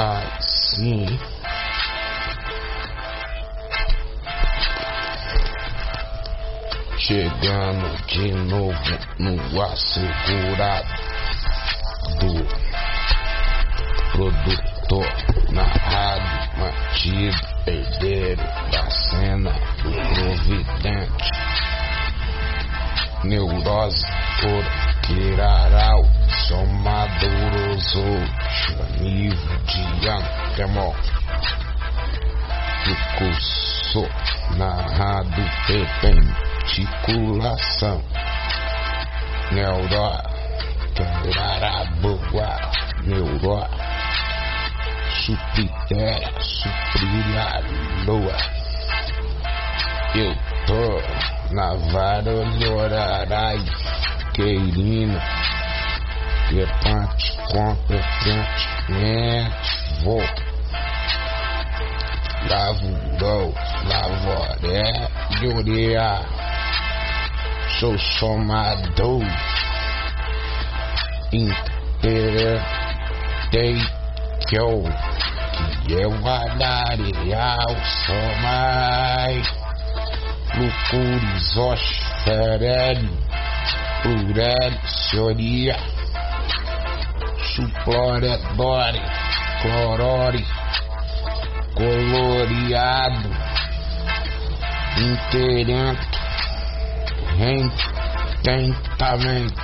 assim. Chegando de novo no assegurado. Do produtor na rádio mantido herdeiro da cena do providente. Neurose por somadoroso chanivo de antemol do curso narrado perpenticulação neuró quebraraboa neuró. Supritéria suprir lua. Eu tô na vara olhorarai queirina Levante, competentemente, vou. Lavo, lavoré, llorea. Sou somador. Interei que eu, que eu adareal, somai. Lucures, osferelli, plurelli, senhoria suplore, dore, clorore, coloreado, interento, rententamento,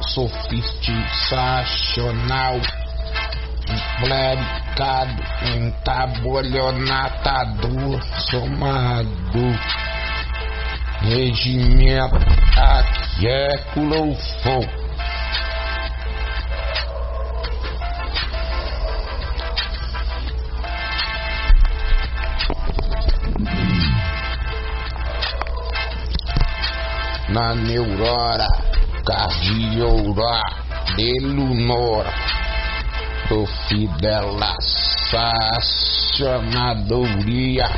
sofisticacional, clericado, entabolionatador, somado, regimento, aquéculo, fogo. Na neurora, cardiora, delunora, profidelaçacionadoria,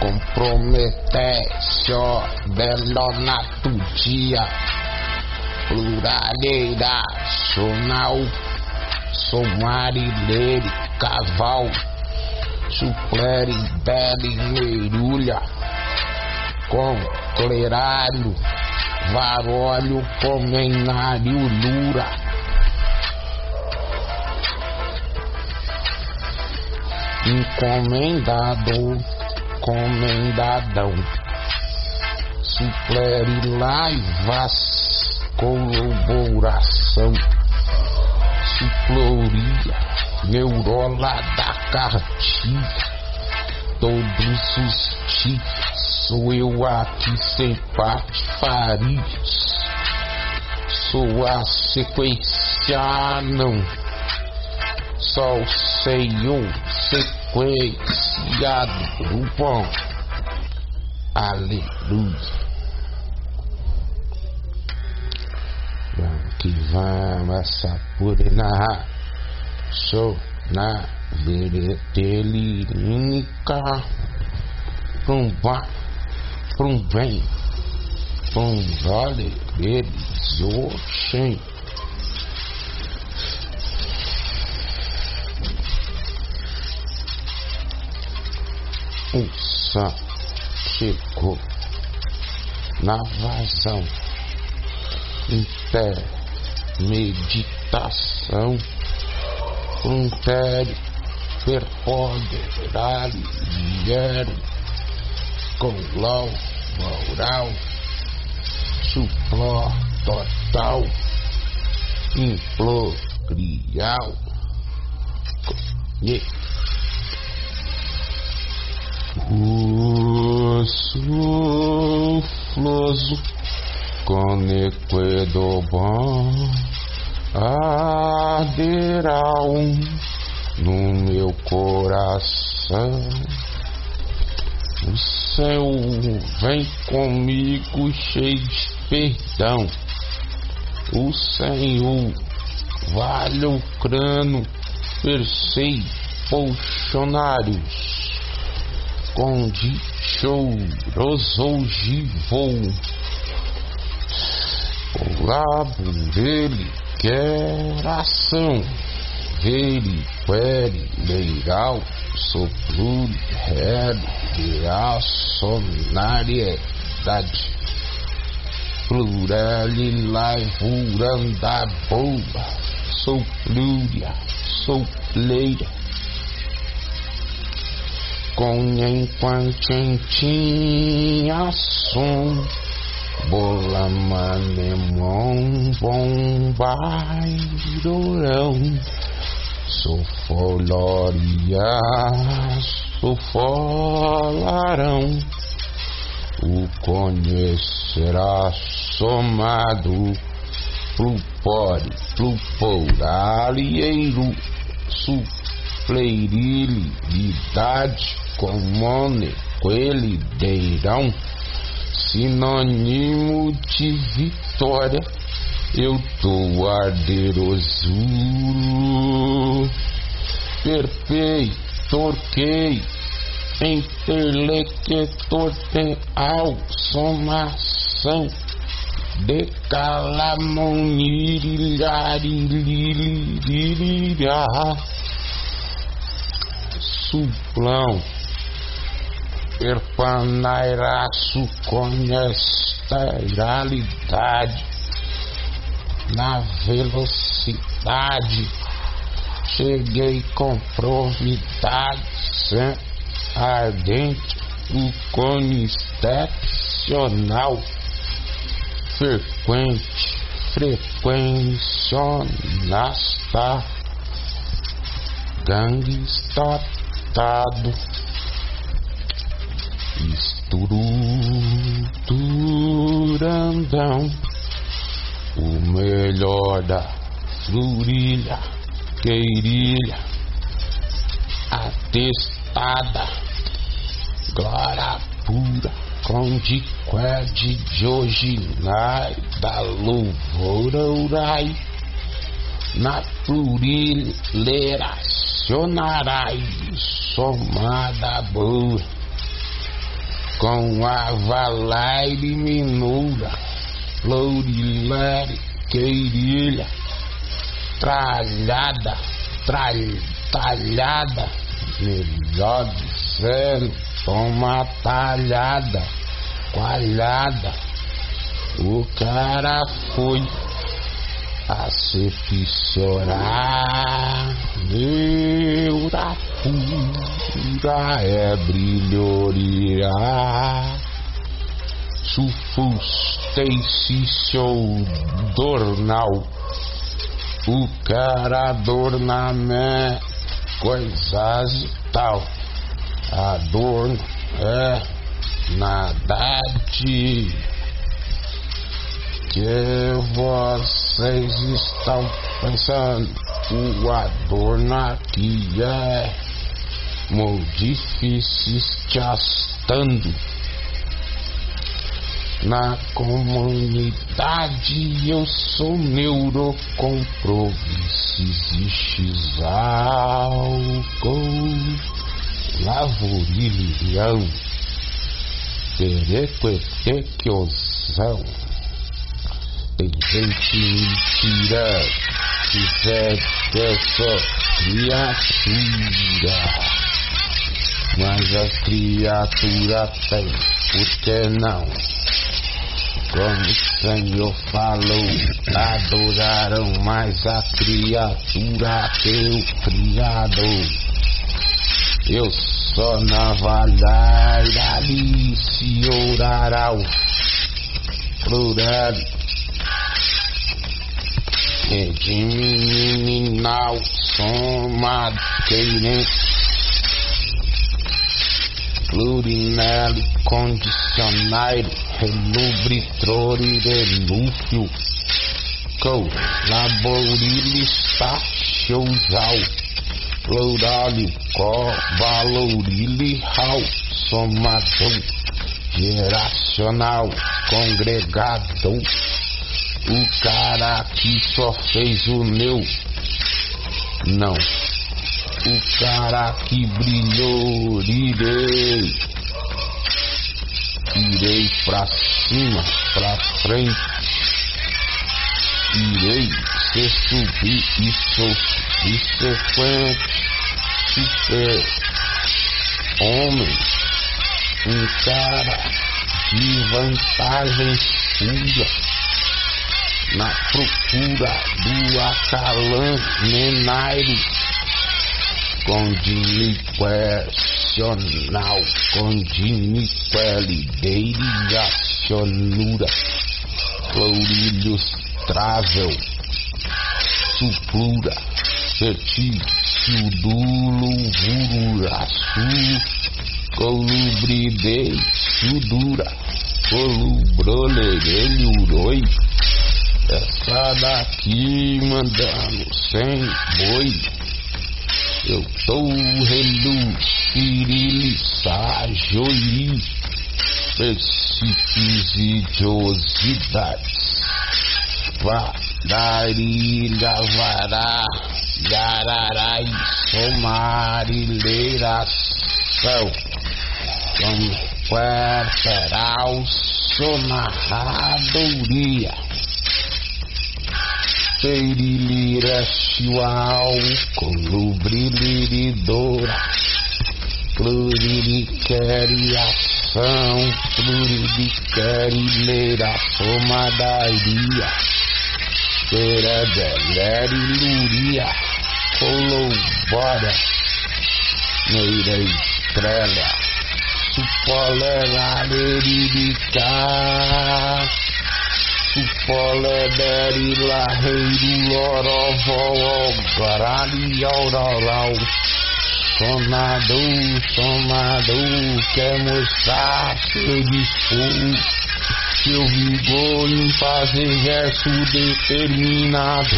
comprometécio, delonatudia, pluraleira, sonal, somarilere, caval, suplere, dele, merulha, com clerário, varólio, comenário, lura. Encomendado, comendadão, suplerilai-vas, colaboração, suploria, neurola da cartilha, todos os tipos Sou eu aqui sem patifarias. Sou a sequência, não. Só o Senhor sequenciado do bom. Aleluia. Vamos que vamos, essa pura. Sou na. Um para um bem, para um vale deles, oxem. O Sam chegou na vazão, meditação, frontério, perpoderare, diário, com LOL moral, supló total, implorial. Yeah. O sufloso coneco bom arderá no meu coração céu vem comigo cheio de perdão. O Senhor vale o crânio, persei polchonários, com dichoros hoje vou. O labo dele qualquer ação. Vere, quere, legal, soplure, real, reacionariedade. Pluralilai, boba, soplúria, sopleira. Conhem, quantentinha, som Bola manemon bombairorão Sofoloria sofolarão O conhecerá somado Plupore, plupor, alieiro Supleirilidade, comone, coelideirão sinônimo de vitória. Eu tô arderoso, perpei, torquei, interlector tem al, somação, decalamonirilariliririrá, suplão perpanairaço conhece realidade na velocidade. Cheguei com providade ardente, o cone excepcional, frequente, frequencionasta, gangue estatado Estruturandão, melhor da florilha, queirilha, atestada, glória pura, com de qued de da louvora urai, na florilha, cionarai, somada boa com a valaire minura, lourilere, queirilha, tralhada, tralhada, talhada, melhor dizendo, toma talhada, coalhada. O cara foi a se fissurar, neura pura é brilhoria. Sufustei-se seu dornal, o cara adorna coisas e tal. Adorno é nada de que vocês estão pensando? O adorno aqui é difícil te astando. Na comunidade eu sou neurocompromissis álcool lavorilhão perequetequiosão tem gente mentira, quiser dessa criatura. Mas a criatura tem, por que não? Como o Senhor falou, adoraram mais a criatura o Criador. Eu só navalhar ali se orará o plural. Regiminal somado queirente Plurinelli condicionário Relubritrore renúfio Co Laborilis taxosal Plurali co Valorili hal Somador Geracional Congregador o cara que só fez o meu. Não. O cara que brilhou, irei. Irei pra cima, pra frente. Irei você subir e sou subsequente, super homem, um cara de vantagem pura na procura do Acalan Menairo Condiniquacional, condiniqualideiriacionura, Florilhos Travel, Suplura, Certício Dulo, Vururaçu, Colubridei, Sudura, Colubrolerelhuroi, essa daqui mandando sem boi. Eu tô relu, joí, princípios e idiosidades. Vadarilha, vará, yararai, somarileiração. Como sonarradoria Perilirachuau, colubrilidora, pluririqueriação, pluririquerileira, pomadaria, peredeleriluria, colobora, neira estrela, supolera, lerica, Supolederi Larreiro Lorovó Guarani Aurorau. Sonador, sonador Quer mostrar seu dispor Seu vigor em fazer verso determinado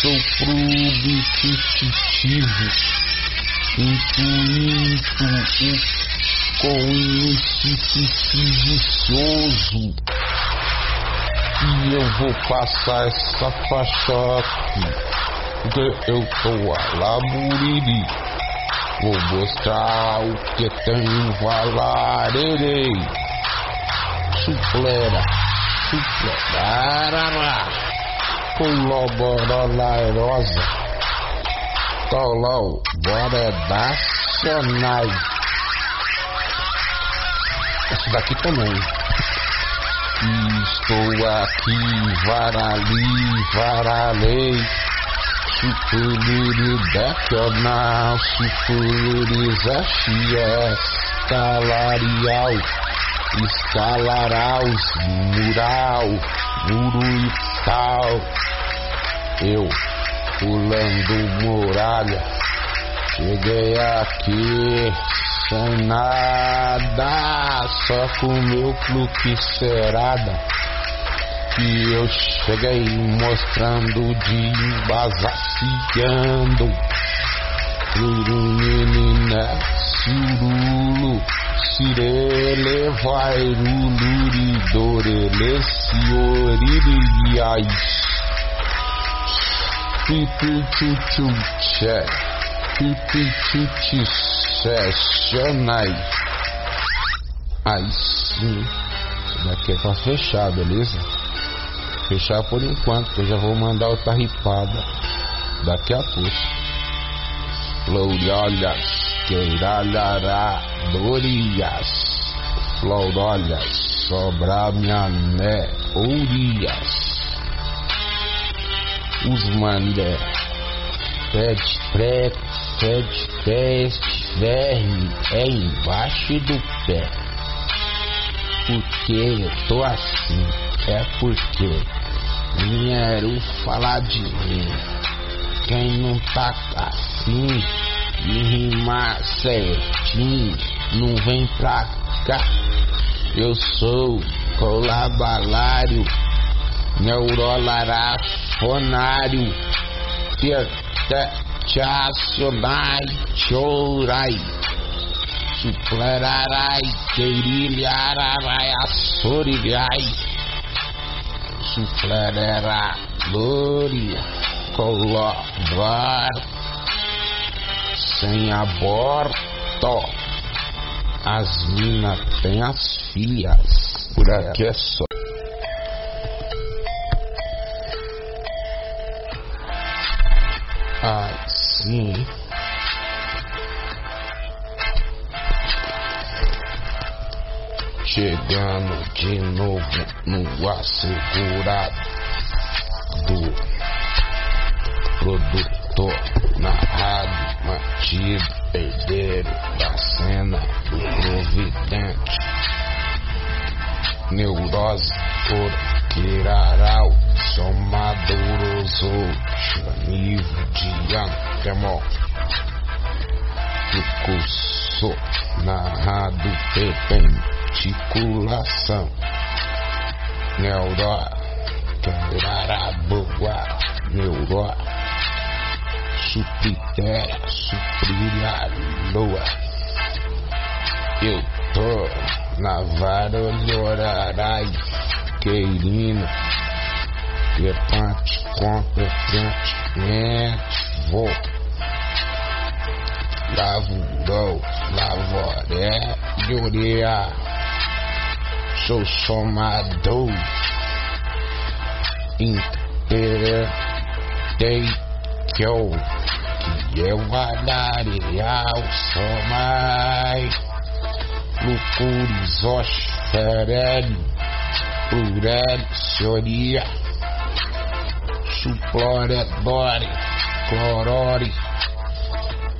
Sou substitutivo Intuito com esse vicioso e eu vou passar essa faixa aqui. Porque eu tô a laburiri. Vou mostrar o que tem valarerei. Suplera, suplera, colaborolairosa. Tolão, bora nacionais. Esse daqui também. Estou aqui, varali, varalei. Supuluri zachia, escalarial, escalarau, mural, muro e tal. Eu, pulando muralha, cheguei aqui nada, só com meu fluxerada. Que eu cheguei mostrando de embasaciando. Menina, cirulo, cirele, vai, ruluridorele, senhoririais. Pipichuchuché, pipichuchuché excepcionais. Aí sim, isso daqui é pra fechar, beleza? Fechar por enquanto, que eu já vou mandar outra ripada daqui a pouco. Florilhas, queiralhará, dorias, florolhas, sobra minha né, ourias. Os mandé, pede, pré, pede, teste, verme é embaixo do pé. Porque eu tô assim, é porque vieram falar de mim. Quem não tá assim e rimar certinho, não vem pra cá. Eu sou colabalário, neurolarafonário, chacionai, chorai, suplerarai, queirilhararai, assorilhai, suplerera, glória, colabar, sem aborto, as minas têm as filhas, por aqui é só. Ai, sim. Chegando de novo no assegurado do produtor na rádio mantido herdeiro da cena do providente neurose orquirarau somadoroso nível de antemor curso narrado perpenticulação neuró boa neuró supitéria suprir a lua. Eu tô na vara olhorarai queirino. Perpante, competentemente, vou. Lavurou, lavoré, llorea. Sou somador. Intertei que eu, que eu guardaria o mais Lucures, Oxferelli, Plurelli, Senhoria suplore, dore, clorore,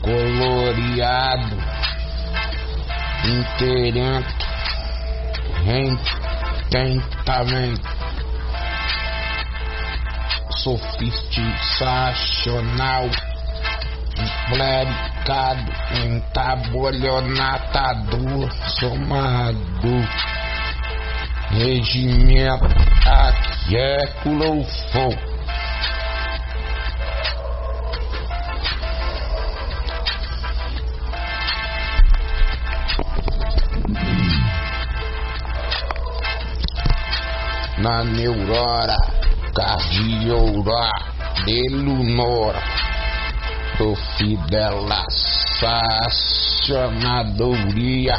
coloreado, interento, rententamento, sofisticacional, clericado, entabolionatador, somado, regimento, aqui é na neurora cardioura de lunora do fidelacionadoria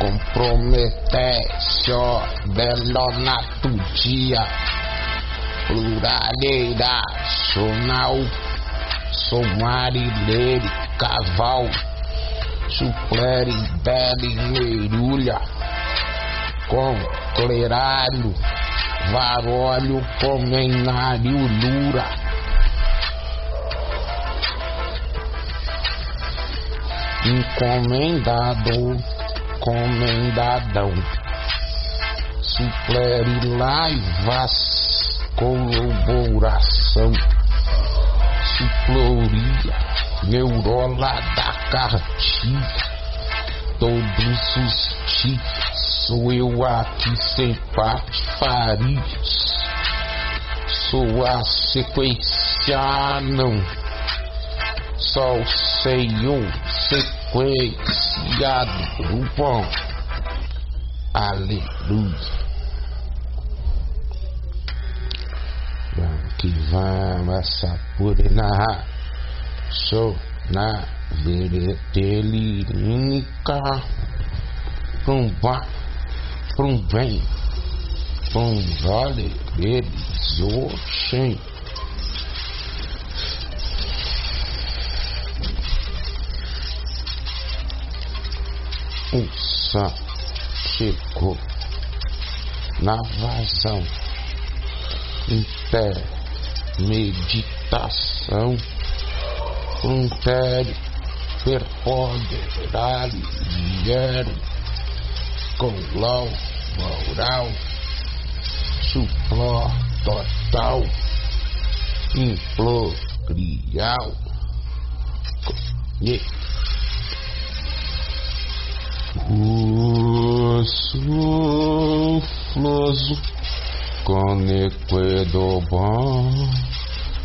comprometessio delonatudia pluraleira sonal somarilere caval suplere bele merulha com cleralho, varólio, comenário, lura. Encomendado, comendadão, suplere laivas, colaboração, suploria, neurola da cartilha, todos os tipos Sou eu aqui sem patifarias. Sou a sequência, não. Só o Senhor sequenciado do bom. Aleluia. Vamos que vamos, essa purina. Sou na veretelínica. Pumba para um bem, para um vale oxem. O som chegou na vazão, em pé, meditação, um império perpoderare, viere com LOL, moral, supló, total, implorial, yeah. O sufloso conequedo bom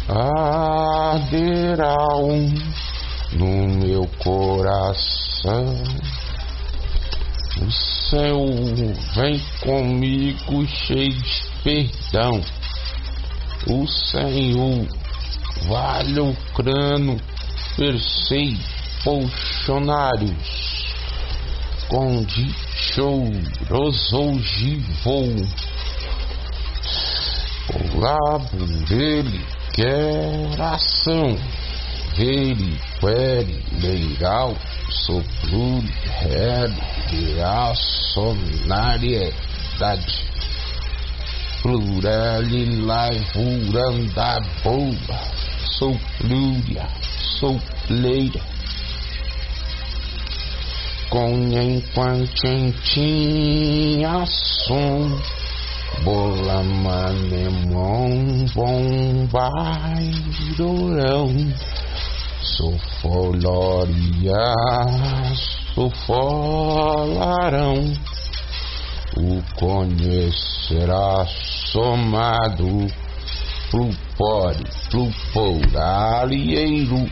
arderá um no meu coração céu vem comigo cheio de perdão. O Senhor vale o crânio, persei polchonários. Com dichoso ogivou. O labo dele Queração, veri, quere, legal, soplur, real, reacionariedade, pluralilai, boa, soplúria, sopleira, com enquantentinha som, bola manemon, bombairorão, sofoloria, sofolarão, o conhecerá somado, plupore, pluporalieiro,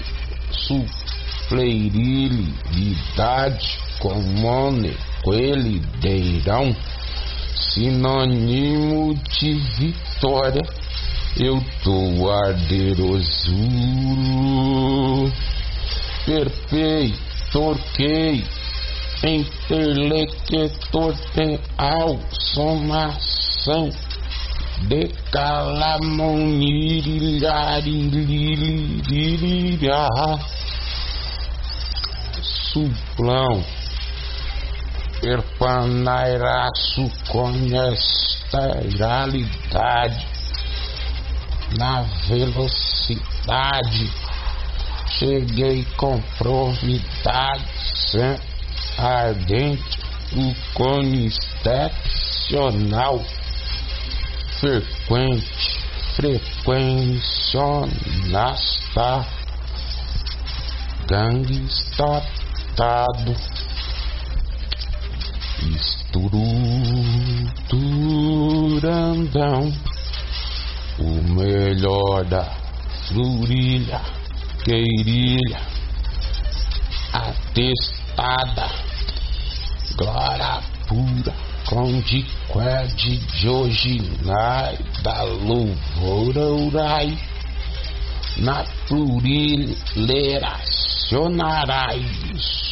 supleirilidade, comone, coelideirão, sinônimo de vitória. Eu tô arderoso, perpei, torquei, interlector tem somação de calamonirilariliririrá suplão. Erpanairaço realidade na velocidade. Cheguei com providade sem ardente, excepcional, frequente, frequencionasta, gangue estatado Estruturandão, o melhor da florilha, queirilha, atestada, glória pura, com de qued de hoje da louvora urai, na plurilera, sionarai,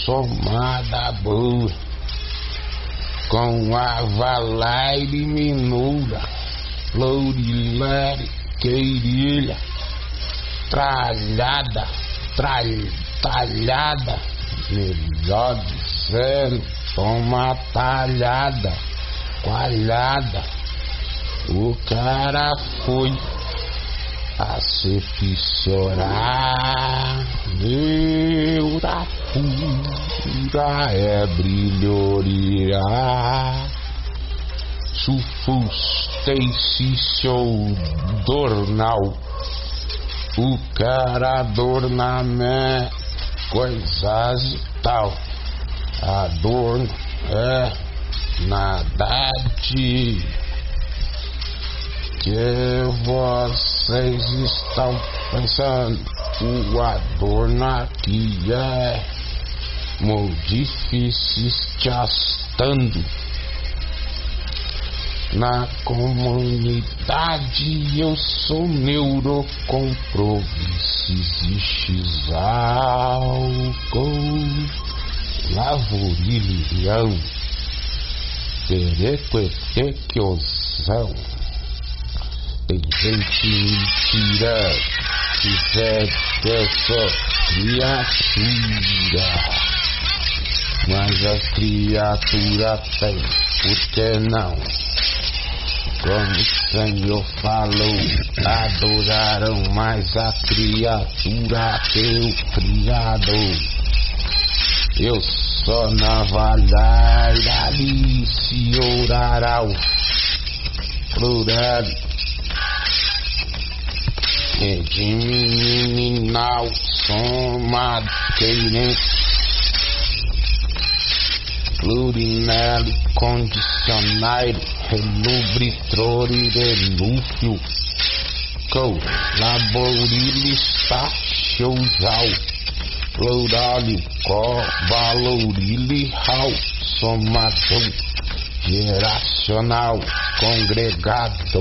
somada boa com a valaire minura, lourilere, queirilha, tralhada, tralh, talhada, melhor dizendo, toma talhada, coalhada, o cara foi a se fissurar, neura pura é brilhoria, sufustei-se seu dornal, o cara adorna coisas e tal, adorno é nada de que vocês estão pensando? O adorno aqui é difíceis te astando. Na comunidade eu sou neurocomprovices e xalco lavorilhão perequetequiosão tem gente mentira que dessa criatura. Mas a criatura tem, por que não? Como o Senhor falou, adoraram mais a criatura que o Criador. Eu só navalhar ali se orará o plural. Regiminal somadeirente Plurinelli condicionário Relubritrore renúfio Colaborile stachiosal Plurali covalorile hal Somador geracional congregado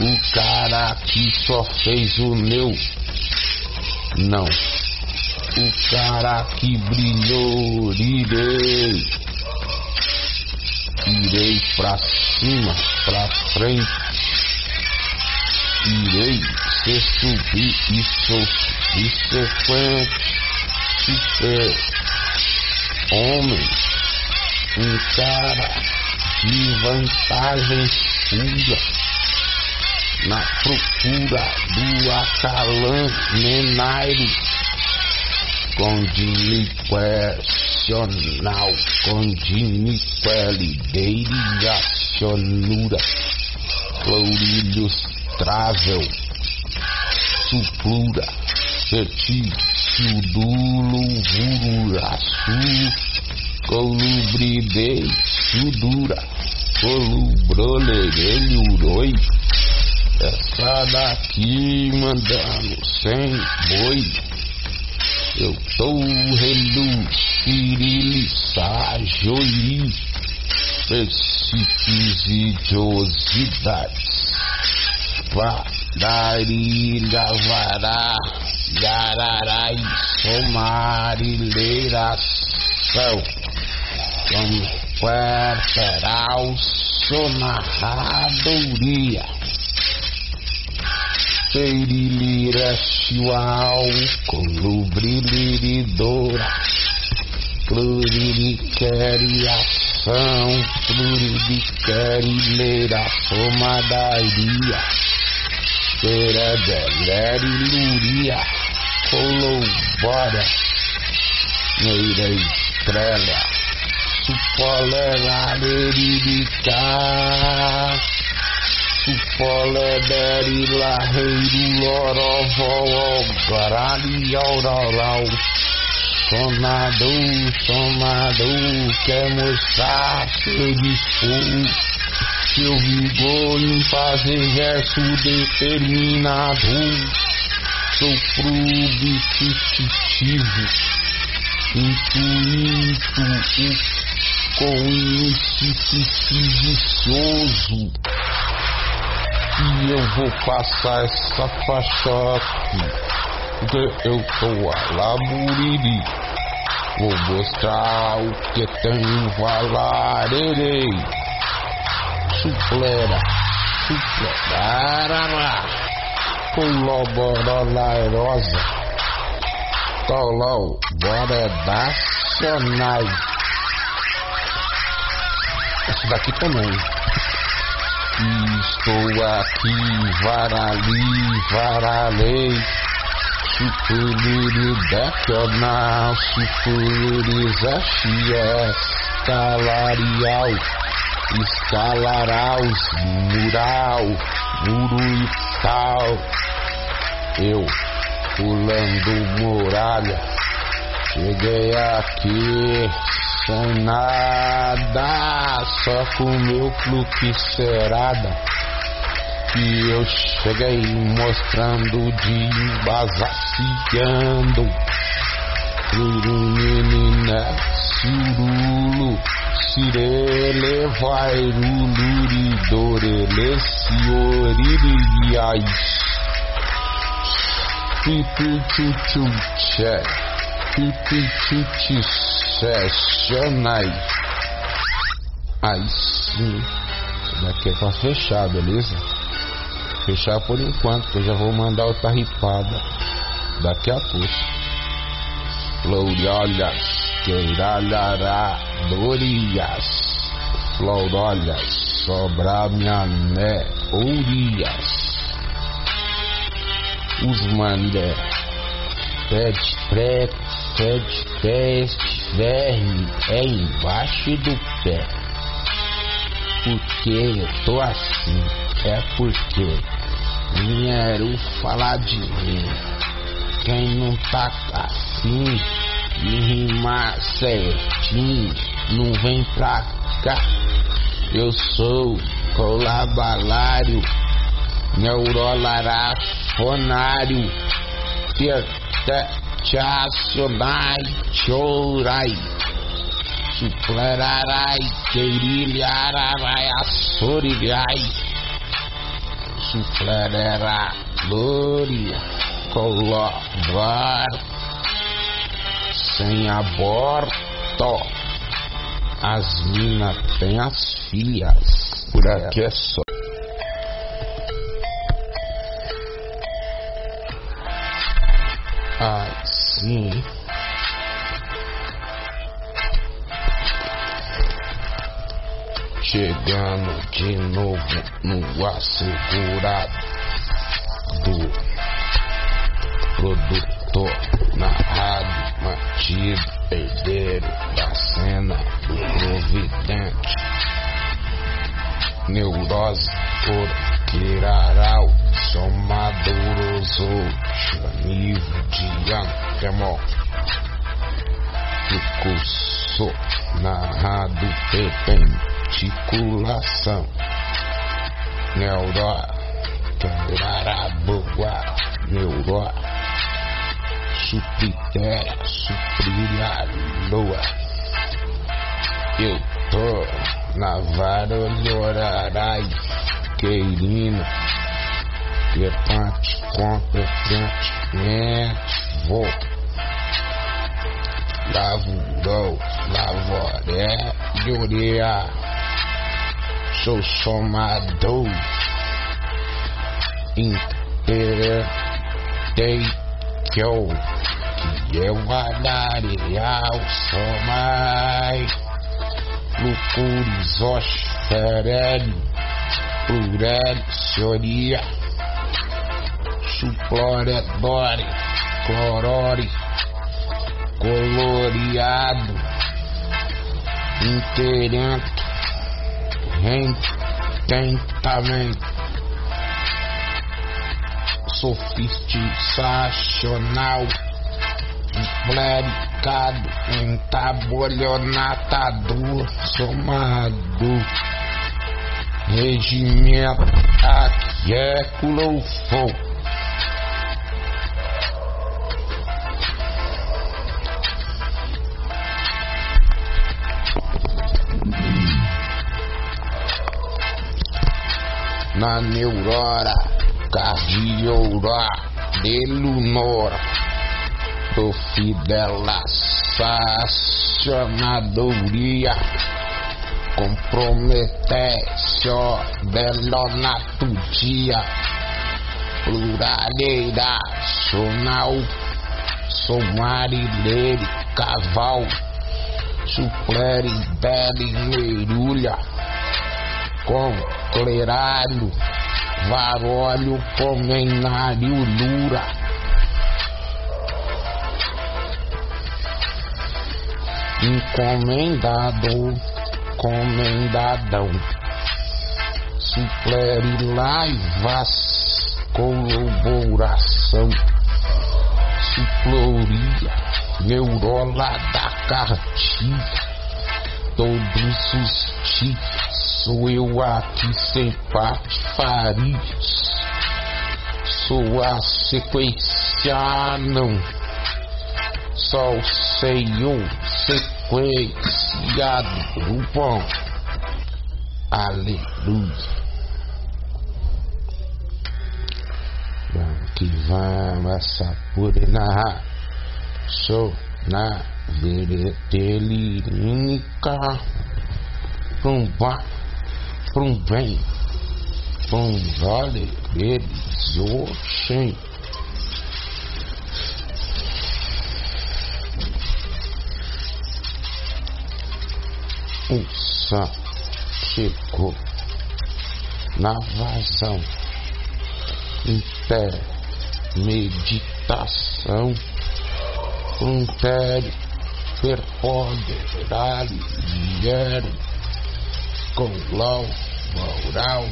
o cara que só fez o meu. Não. O cara que brilhou, irei. Irei pra cima, pra frente. Irei Você subir e sou subsequente, super homem, um cara de vantagem pura na procura do Acalan Menairo com diliquacional, com diliqualideire acionura, florilhos travel, suplura, certício dulo vuraçu, colubridei, sudura, colubrolerelhuroi, essa daqui mandando sem boi. Eu tô relucirilissajoi, precipidiosidades, vadarilha vará, gararai, somarileiração, como querperal, sonarradoria Perilirachual, colubrilidora, pluririqueriação, pluririquerileira, somadaria, peredeleriluria, colobora, neira estrela, supolerarerica, Supolederi Larreiro Lorovó Garali Aurorau Sonador, sonador Quer mostrar seu dispor Seu vigor em fazer verso determinado Sou probititivo Intuito vicioso e eu vou passar essa faixa aqui. Eu tô a laburiri. Vou mostrar o que tem valarerei. Suplera, suplera, colaborolairosa. Tolão, bora nacionais. Essa daqui também. Estou aqui, varali, varalei. Supuliri decanal, supuliri zachia, escalarial, escalaraus, mural, muro e tal. Eu, pulando muralha, cheguei aqui sem nada, só com meu fluxerada. Que eu cheguei mostrando de basaciando. Urunina, cirulo, cirele, vai, ruluri, dorele. Pipi, chuchu, check. Pipi, chuchu, Sessionai. Aí sim. Isso daqui é pra fechar, beleza? Fechar por enquanto, que eu já vou mandar outra ripada daqui a pouco. Florolhas, queiralhará, dorias. Florolhas, sobra minha né, ourias. Os mandé, pede preto, pede peste verme é embaixo do pé. Porque eu tô assim, é porque vieram falar de mim. Quem não tá assim e rimar certinho, não vem pra cá. Eu sou colabalário, neurolarafonário, que Chacionai, chorai, suplerai, queirilharai, assorilhai, suplerera, glória, colabar, sem aborto, as minas têm as filhas, por aqui é só. Assim. Chegando de novo no assegurado. Do produtor na rádio mantido herdeiro da cena do providente. Neurose por quirarau somadoroso chanivo de antemol do curso narrado perpenticulação neuró quebraraboa neuró supritéria suprir a lua. Eu tô na vara olhorarai queirina levante competentemente vou. Lavurou lavoré llorea sou somador. Intertei que eu que eu guardaria o somai Lucurizos ferelli plurelli senhoria suplore dore clorore coloreado interento rententamento sofisticacional clericado entabolionatador somado regimento aquieculofou na neurora cardioura delunora profidelaçacionadoria comprometécio delonatudia pluraleira sonal somarilere caval suplere dele merulha com clerário varólio comenário lura. Encomendado comendadão suplere laivas colaboração suploria neurola da cartilha. Todos os tipos sou eu aqui sem patifarias sou a sequência não só o Senhor sequenciado do pão. Aleluia. Vamos que vamos, essa purina. Sou na veretelínica. Prum vá, prum vem. Prum vale, eles, oxem. o som chegou na vazão intermeditação frontere perpoderare vier com lau moral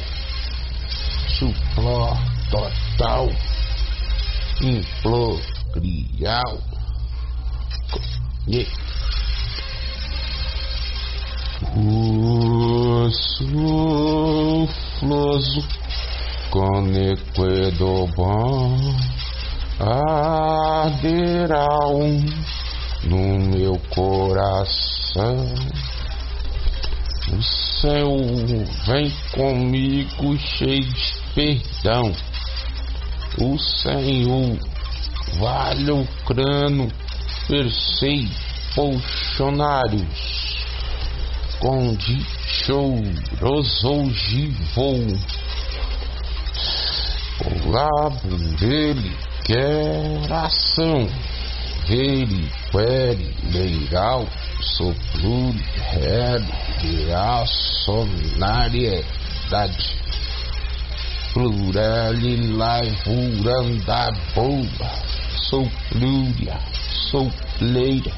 supló total implorial yeah. O sufloso coneco bom arderá um no meu coração. O céu vem comigo cheio de perdão. O Senhor vale o crânio, persei, funcionários esconde choroso ogivou o lado dele quer ação. Veri, quere, legal, real, reacionariedade, pluralilai, boa, sou plúria, sou pleira,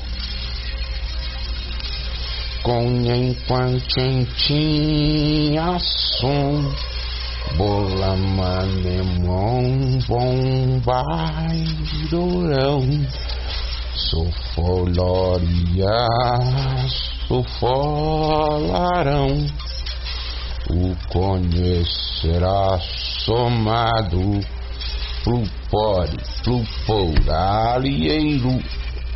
com enquantentinha som, bola manemon, bombairorão, sou foloria, sou folarão, o conhecerá somado pro pore, pro poralieiro,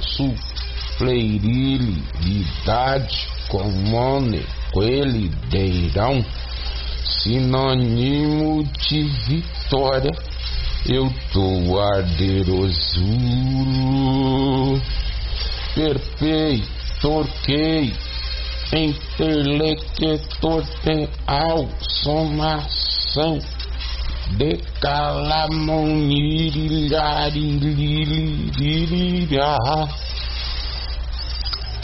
supleirilidade, comone, coelideirão, sinônimo de vitória, eu tô arderoso, perpei, torquei, tem somação de calamoniririrá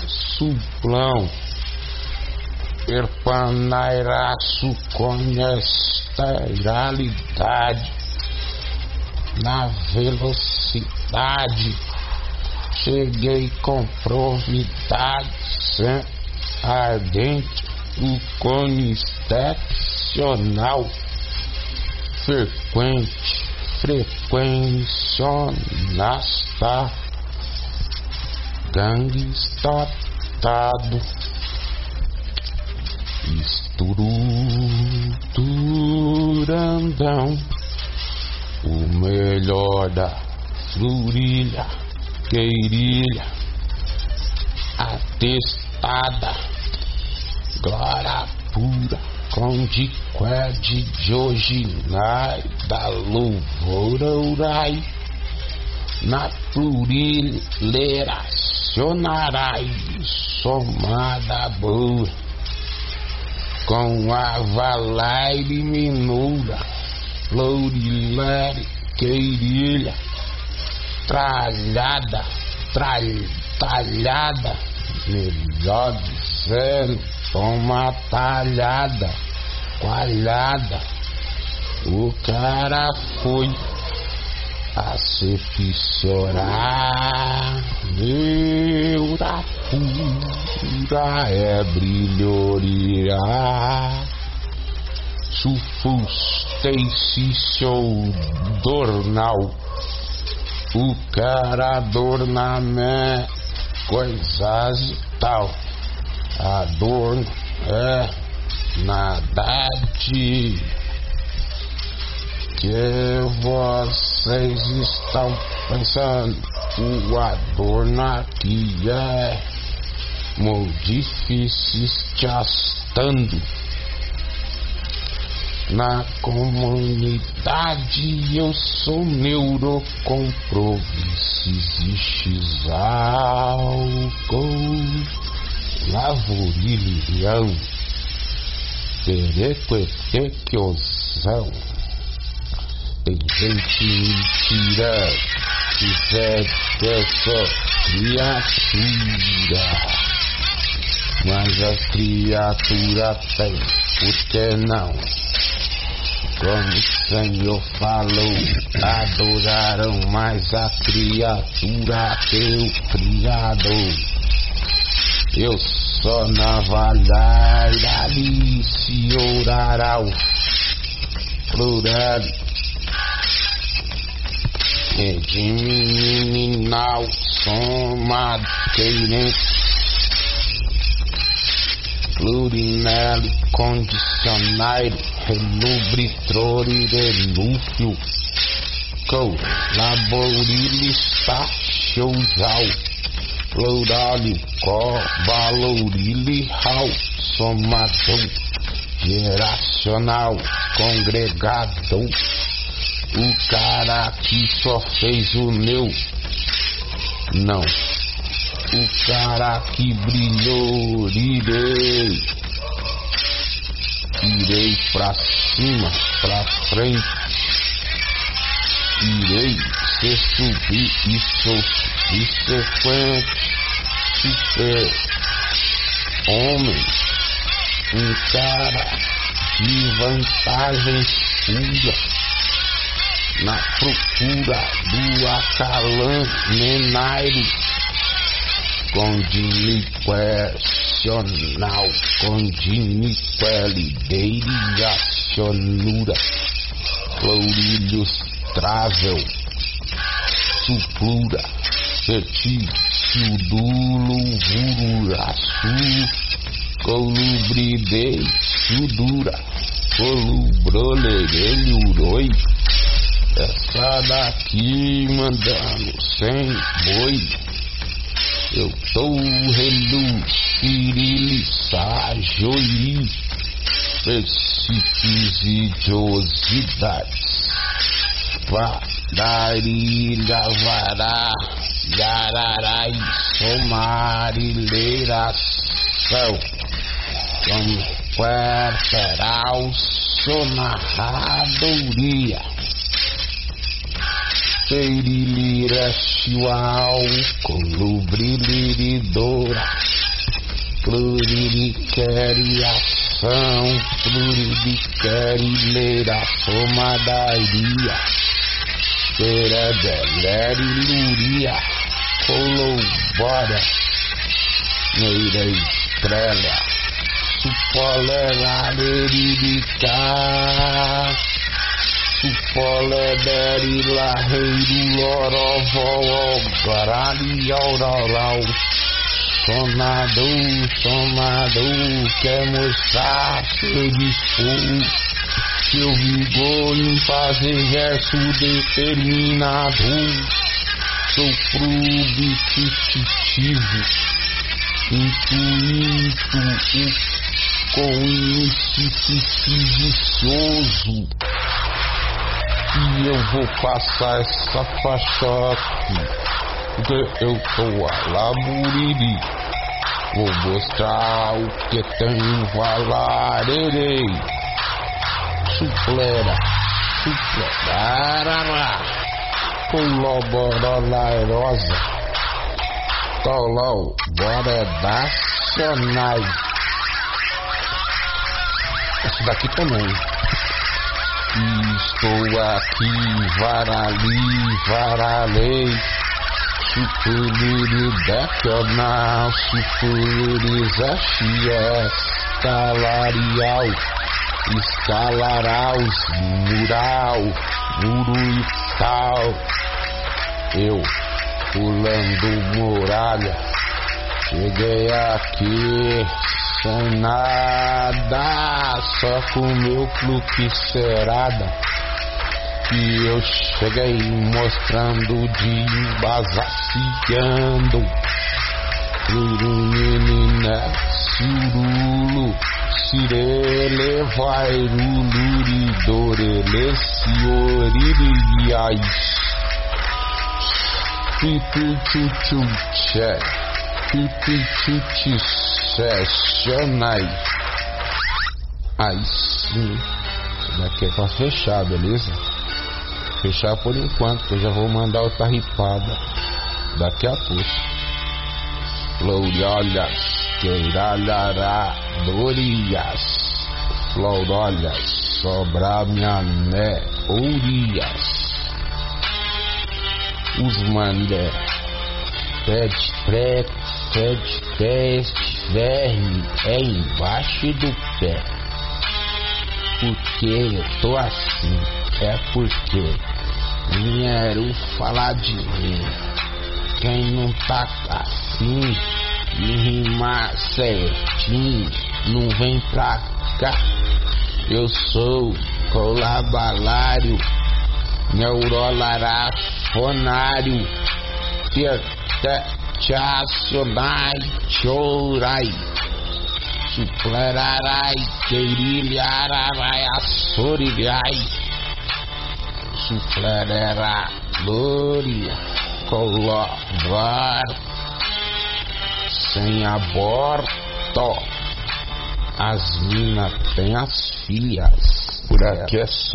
suplão perpanairaço conhece realidade na velocidade cheguei com providade ardente, o cone excepcional, frequente, frequencionasta, gangue estatado, estruturandão, o melhor da florilha, queirilha, atestada. Glória pura, com de qued de hoje nai, da louvora urai, na plurileracionarai, somada boa, com a valaire minura, florilere queirilha, tralhada, tralhada, talhada, melhor dizendo, Toma talhada, coalhada. O cara foi a se fissurar. Neura pura é brilhoria. Sufustei-se seu dornal. O cara adorna coisas e tal a dor é nadade que vocês estão pensando. O adorno aqui é muito difícil te astando. Na comunidade eu sou neurocomprovisso, existe álcool lavorilhão, perequetequiosão. Tem gente mentira, quiser dessa criatura. Mas a criatura tem, por que não? Como o Senhor falou, adoraram mais a criatura que o Criador. Eu sou navalhar ali se orará plural é de meninal somado queirente plurinelli condicionário relubritrore relúfio co laborilho está showzal Lourali, Có, Valourili, Hal, Somadão, Geracional, Congregadão, o cara que só fez o meu, não, o cara que brilhou, irei, irei pra cima, pra frente, irei se subir e sou subsequente, super homem, um cara de vantagem pura na procura do Acalan Menairo Condiniquacional, condiniqualideira, acionura, clourilhos travel, suplura, certício dulo, vururaçu, colubridei, sudura, colubrolerelhuroi, essa daqui mandando sem boi. Eu sou reluz, firiliçajoí, princípios e idiosidades. Padarilha, vará, yararai, somarileiração. Conferal, sonarradoria. Feirilira, chiuau, colubriliridoura, pluririqueriação, somadaria, peredeleriluria, colobora, neira estrela, supolerareririca, Supolederi Larreiro Lorovó Guarani Aurorau Sonador, sonador Quer mostrar seu dispor Seu vigor em fazer verso determinado Sou probititivo Intuito com esse vicioso e eu vou passar essa faixa aqui. Porque eu sou a Laburiri. Vou mostrar o que tem valarerei. Suplera, suplera, colaborolairosa. Tolão, bora nacionais. Esse daqui também. Estou aqui, varali, varalei. Supuliri decanal, supuliri zaxia, escalarial, escalaraus, mural, muro e tal. Eu, pulando muralha, cheguei aqui nada, só com meu fluxerada. Que eu cheguei mostrando de embasaciando. Menina, cirulo, cirele, vai, ruluri, dorele, cioririais. Pipichuchuché, pipichuchissessionai. Aí sim, isso daqui é pra fechar, beleza? Fechar por enquanto, que eu já vou mandar outra ripada daqui a pouco. Florilhas, queiralhará, dorias, florolhas, sobra minha né, ourias. Os mandé, pede, pré, pede, teste, verme, é embaixo do pé. Porque eu tô assim, é porque vieram falar de mim. Quem não tá assim e rimar certinho, não vem pra cá. Eu sou colabalário, neurolarafonário, chacionai, chorai, suplerarai, queirilhararai, assorilhai, suflerera, glória, colabar, sem aborto. As minas têm as filhas. Por aqui é só.